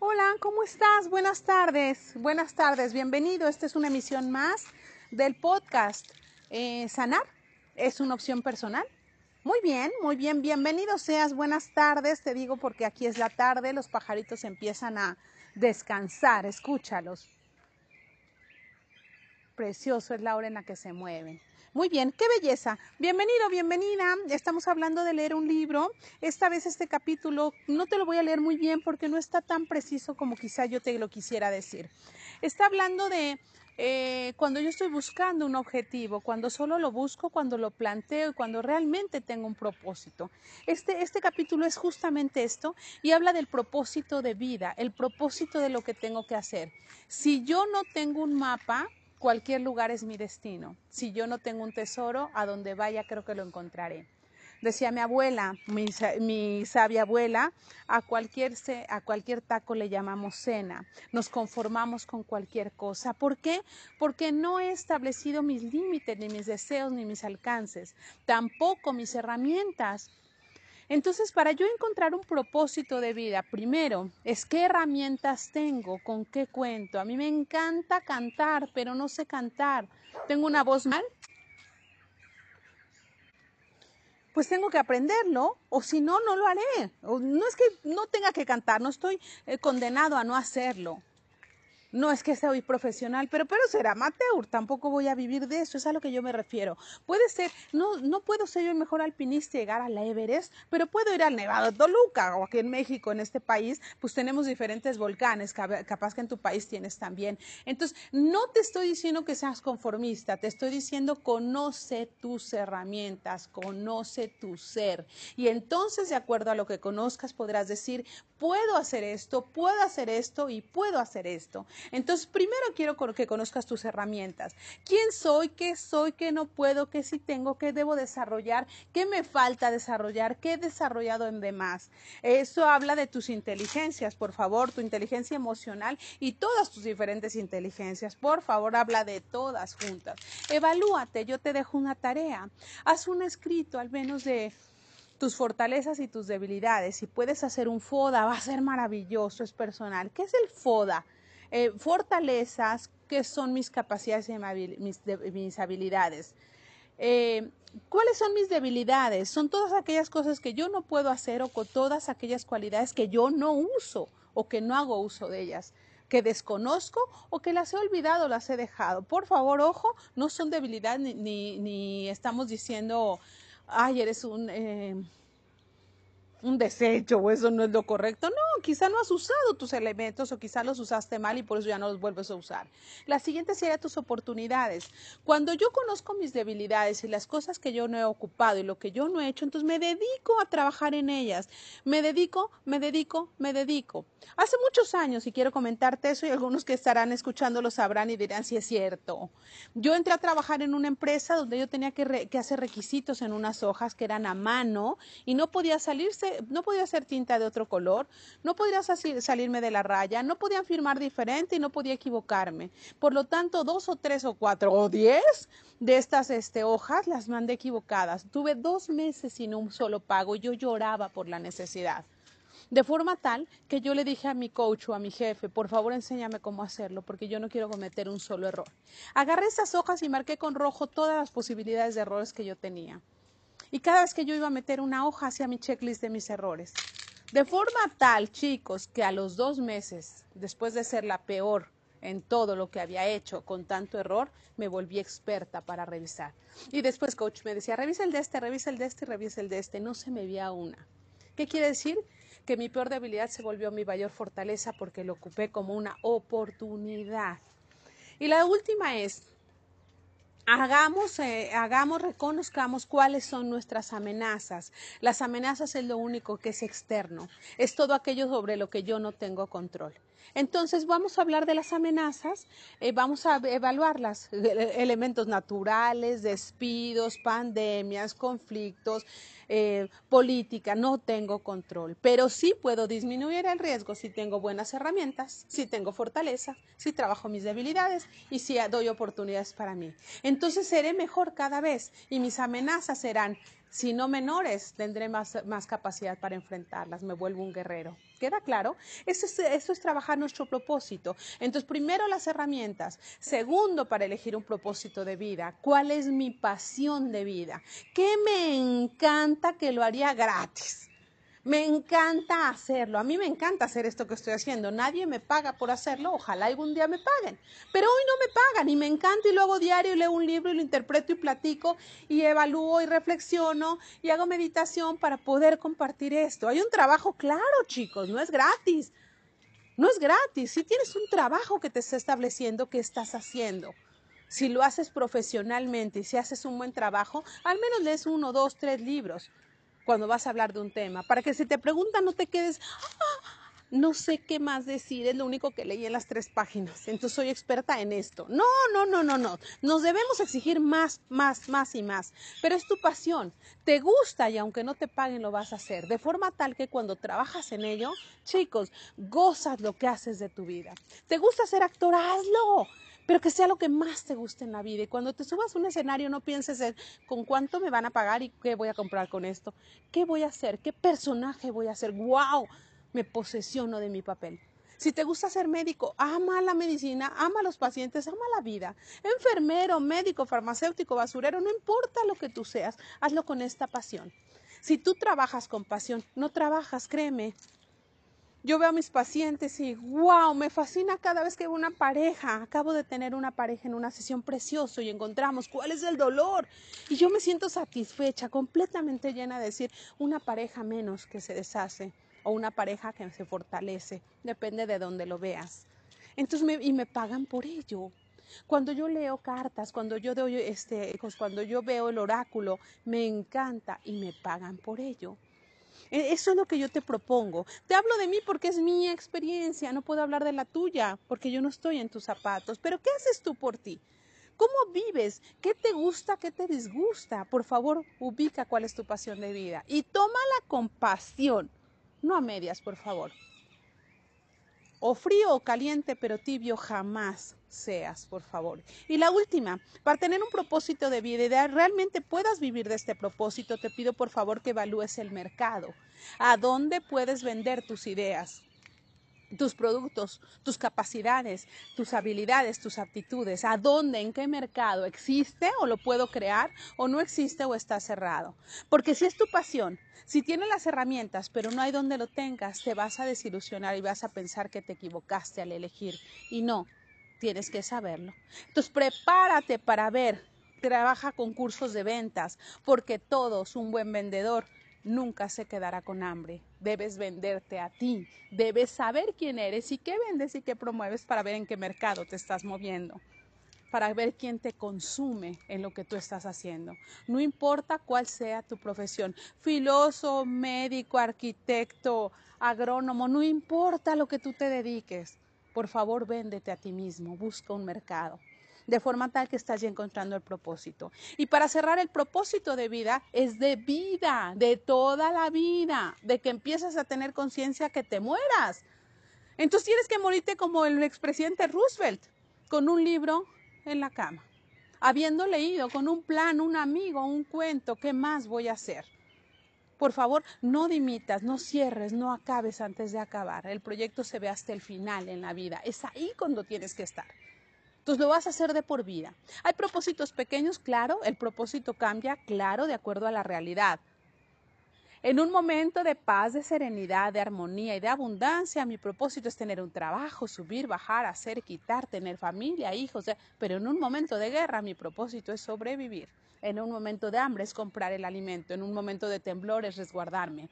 Hola, ¿cómo estás? Buenas tardes, buenas tardes, bienvenido. Esta es una emisión más del podcast eh, Sanar es una opción personal. Muy bien, muy bien, bienvenido seas, buenas tardes, te digo porque aquí es la tarde, los pajaritos empiezan a descansar, escúchalos. Precioso es la hora en la que se mueven. Muy bien, qué belleza. Bienvenido, bienvenida. Estamos hablando de leer un libro. Esta vez este capítulo no te lo voy a leer muy bien porque no está tan preciso como quizá yo te lo quisiera decir. Está hablando de eh, cuando yo estoy buscando un objetivo, cuando solo lo busco, cuando lo planteo y cuando realmente tengo un propósito. Este, este capítulo es justamente esto y habla del propósito de vida, el propósito de lo que tengo que hacer. Si yo no tengo un mapa, cualquier lugar es mi destino. Si yo no tengo un tesoro, a donde vaya creo que lo encontraré. Decía mi abuela, mi, sabia abuela, a cualquier, a cualquier taco le llamamos cena. Nos conformamos con cualquier cosa. ¿Por qué? Porque no he establecido mis límites, ni mis deseos, ni mis alcances. Tampoco mis herramientas. Entonces, para yo encontrar un propósito de vida, primero es qué herramientas tengo, con qué cuento. A mí me encanta cantar, pero no sé cantar. Tengo una voz mal. Pues tengo que aprenderlo, o si no, no lo haré. No es que no tenga que cantar, no estoy eh, condenado a no hacerlo. No es que sea hoy profesional, pero, pero ser amateur, tampoco voy a vivir de eso, es a lo que yo me refiero. Puede ser, no, no puedo ser yo el mejor alpinista y llegar a la Everest, pero puedo ir al Nevado Toluca o aquí en México, en este país, pues tenemos diferentes volcanes, capaz que en tu país tienes también. Entonces, no te estoy diciendo que seas conformista, te estoy diciendo conoce tus herramientas, conoce tu ser. Y entonces, de acuerdo a lo que conozcas, podrás decir, puedo hacer esto, puedo hacer esto y puedo hacer esto. Entonces, primero quiero que conozcas tus herramientas. ¿Quién soy? ¿Qué soy? ¿Qué no puedo? ¿Qué sí tengo? ¿Qué debo desarrollar? ¿Qué me falta desarrollar? ¿Qué he desarrollado en demás? Eso habla de tus inteligencias, por favor, tu inteligencia emocional y todas tus diferentes inteligencias. Por favor, habla de todas juntas. Evalúate, yo te dejo una tarea. Haz un escrito al menos de tus fortalezas y tus debilidades. Si puedes hacer un FODA, va a ser maravilloso, es personal. ¿Qué es el FODA? Eh, fortalezas, que son mis capacidades y mis, habilidades. Eh, ¿Cuáles son mis debilidades? Son todas aquellas cosas que yo no puedo hacer o con todas aquellas cualidades que yo no uso o que no hago uso de ellas que desconozco o que las he olvidado, las he dejado. Por favor, ojo, no son debilidades ni, ni, estamos diciendo, ay, eres un... Eh, un desecho o eso no es lo correcto. No, quizá no has usado tus elementos o quizá los usaste mal y por eso ya no los vuelves a usar. La siguiente sería tus oportunidades. Cuando yo conozco mis debilidades y las cosas que yo no he ocupado y lo que yo no he hecho, entonces me dedico a trabajar en ellas. Me dedico, me dedico, me dedico. Hace muchos años, y quiero comentarte eso, y algunos que estarán escuchando lo sabrán y dirán si es cierto. Yo entré a trabajar en una empresa donde yo tenía que, que hacer requisitos en unas hojas que eran a mano y no podía salirse no podía ser tinta de otro color, no podía salirme de la raya, no podía firmar diferente y no podía equivocarme. Por lo tanto, dos o tres o cuatro o diez de estas este, hojas las mandé equivocadas. Tuve dos meses sin un solo pago y yo lloraba por la necesidad. De forma tal que yo le dije a mi coach o a mi jefe, por favor enséñame cómo hacerlo, porque yo no quiero cometer un solo error. Agarré esas hojas y marqué con rojo todas las posibilidades de errores que yo tenía. Y cada vez que yo iba a meter una hoja hacia mi checklist de mis errores. De forma tal, chicos, que a los dos meses, después de ser la peor en todo lo que había hecho con tanto error, me volví experta para revisar. Y después coach me decía, revisa el de este, revisa el de este, revisa el de este. No se me veía una. ¿Qué quiere decir? Que mi peor debilidad se volvió mi mayor fortaleza porque lo ocupé como una oportunidad. Y la última es, hagamos, eh, hagamos, reconozcamos cuáles son nuestras amenazas. Las amenazas es lo único que es externo, es todo aquello sobre lo que yo no tengo control. Entonces vamos a hablar de las amenazas, eh, vamos a evaluarlas, elementos naturales, despidos, pandemias, conflictos, eh, política, no tengo control, pero sí puedo disminuir el riesgo si tengo buenas herramientas, si tengo fortaleza, si trabajo mis debilidades y si doy oportunidades para mí. Entonces seré mejor cada vez y mis amenazas serán Si no menores, tendré más, más capacidad para enfrentarlas, me vuelvo un guerrero. ¿Queda claro? Eso es, es trabajar nuestro propósito. Entonces, primero las herramientas. Segundo, para elegir un propósito de vida. ¿Cuál es mi pasión de vida? ¿Qué me encanta que lo haría gratis? Me encanta hacerlo. A mí me encanta hacer esto que estoy haciendo. Nadie me paga por hacerlo. Ojalá algún día me paguen. Pero hoy no me pagan y me encanta y lo hago diario leo un libro y lo interpreto y platico y evalúo y reflexiono y hago meditación para poder compartir esto. Hay un trabajo claro, chicos, no es gratis. No es gratis. Si tienes un trabajo que te está estableciendo, ¿qué estás haciendo? Si lo haces profesionalmente y si haces un buen trabajo, al menos lees uno, dos, tres libros cuando vas a hablar de un tema, para que si te preguntan no te quedes, ah, no sé qué más decir, es lo único que leí en las tres páginas, entonces soy experta en esto. No, no, no, no, no, nos debemos exigir más, más, más y más, pero es tu pasión, te gusta y aunque no te paguen lo vas a hacer, de forma tal que cuando trabajas en ello, chicos, gozas lo que haces de tu vida. ¿Te gusta ser actor? Hazlo pero que sea lo que más te guste en la vida. Y cuando te subas a un escenario no pienses en con cuánto me van a pagar y qué voy a comprar con esto, qué voy a hacer, qué personaje voy a hacer. ¡Wow! Me posesiono de mi papel. Si te gusta ser médico, ama la medicina, ama a los pacientes, ama la vida. Enfermero, médico, farmacéutico, basurero, no importa lo que tú seas, hazlo con esta pasión. Si tú trabajas con pasión, no trabajas, créeme, yo veo a mis pacientes y wow, me fascina cada vez que veo una pareja. Acabo de tener una pareja en una sesión preciosa y encontramos cuál es el dolor. Y yo me siento satisfecha, completamente llena de decir una pareja menos que se deshace o una pareja que se fortalece, depende de dónde lo veas. Entonces me, y me pagan por ello. Cuando yo leo cartas, cuando yo doy este, cuando yo veo el oráculo, me encanta y me pagan por ello. E, eso es lo que yo te propongo. Te hablo de mí porque es mi experiencia, no puedo hablar de la tuya porque yo no estoy en tus zapatos. Pero ¿qué haces tú por ti? ¿Cómo vives? ¿Qué te gusta? ¿Qué te disgusta? Por favor, ubica cuál es tu pasión de vida y tómala con pasión, no a medias, por favor o frío o caliente, pero tibio jamás seas, por favor. Y la última, para tener un propósito de vida y realmente puedas vivir de este propósito, te pido por favor que evalúes el mercado. ¿A dónde puedes vender tus ideas? tus productos, tus capacidades, tus habilidades, tus aptitudes, a dónde, en qué mercado existe o lo puedo crear o no existe o está cerrado. Porque si es tu pasión, si tienes las herramientas pero no hay donde lo tengas, te vas a desilusionar y vas a pensar que te equivocaste al elegir y no, tienes que saberlo. Entonces prepárate para ver, trabaja con cursos de ventas, porque todos, un buen vendedor, nunca se quedará con hambre. Debes venderte a ti, debes saber quién eres y qué vendes y qué promueves para ver en qué mercado te estás moviendo, para ver quién te consume en lo que tú estás haciendo. No importa cuál sea tu profesión, filósofo, médico, arquitecto, agrónomo, no importa lo que tú te dediques. Por favor, véndete a ti mismo, busca un mercado de forma tal que estás ya encontrando el propósito. Y para cerrar, el propósito de vida es de vida, de toda la vida, de que empiezas a tener conciencia que te mueras. Entonces tienes que morirte como el expresidente Roosevelt, con un libro en la cama, habiendo leído con un plan, un amigo, un cuento, ¿qué más voy a hacer? Por favor, no dimitas, no cierres, no acabes antes de acabar. El proyecto se ve hasta el final en la vida. Es ahí cuando tienes que estar. Entonces lo vas a hacer de por vida. Hay propósitos pequeños, claro, el propósito cambia, claro, de acuerdo a la realidad. En un momento de paz, de serenidad, de armonía y de abundancia, mi propósito es tener un trabajo, subir, bajar, hacer, quitar, tener familia, hijos, pero en un momento de guerra mi propósito es sobrevivir. En un momento de hambre es comprar el alimento, en un momento de temblor es resguardarme.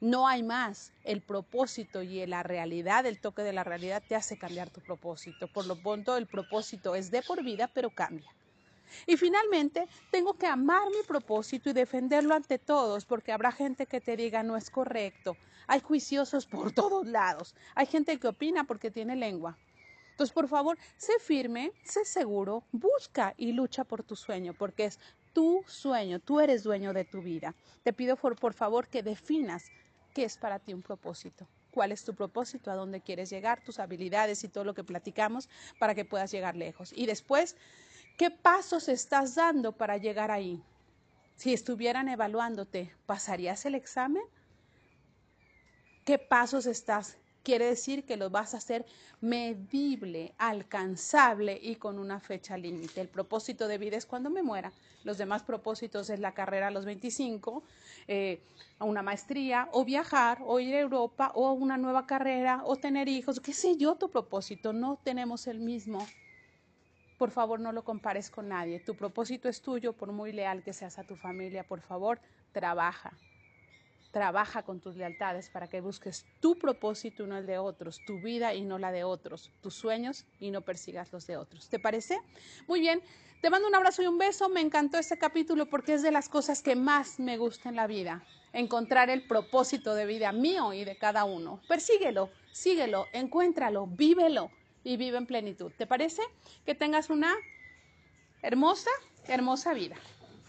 No hay más. El propósito y la realidad, el toque de la realidad te hace cambiar tu propósito. Por lo tanto, el propósito es de por vida, pero cambia. Y finalmente, tengo que amar mi propósito y defenderlo ante todos, porque habrá gente que te diga no es correcto. Hay juiciosos por todos lados. Hay gente que opina porque tiene lengua. Entonces, por favor, sé firme, sé seguro, busca y lucha por tu sueño, porque es tu sueño, tú eres dueño de tu vida. Te pido por, favor que definas ¿Qué es para ti un propósito? ¿Cuál es tu propósito? ¿A dónde quieres llegar? Tus habilidades y todo lo que platicamos para que puedas llegar lejos. Y después, ¿qué pasos estás dando para llegar ahí? Si estuvieran evaluándote, ¿pasarías el examen? ¿Qué pasos estás? Quiere decir que lo vas a hacer medible, alcanzable y con una fecha límite. El propósito de vida es cuando me muera. Los demás propósitos es la carrera a los 25, eh, una maestría, o viajar, o ir a Europa, o una nueva carrera, o tener hijos. ¿Qué sé yo tu propósito? No tenemos el mismo. Por favor, no lo compares con nadie. Tu propósito es tuyo, por muy leal que seas a tu familia. Por favor, trabaja. Trabaja con tus lealtades para que busques tu propósito y no el de otros, tu vida y no la de otros, tus sueños y no persigas los de otros. ¿Te parece? Muy bien. Te mando un abrazo y un beso. Me encantó este capítulo porque es de las cosas que más me gusta en la vida. Encontrar el propósito de vida mío y de cada uno. Persíguelo, síguelo, encuéntralo, vívelo y vive en plenitud. ¿Te parece? Que tengas una hermosa, hermosa vida.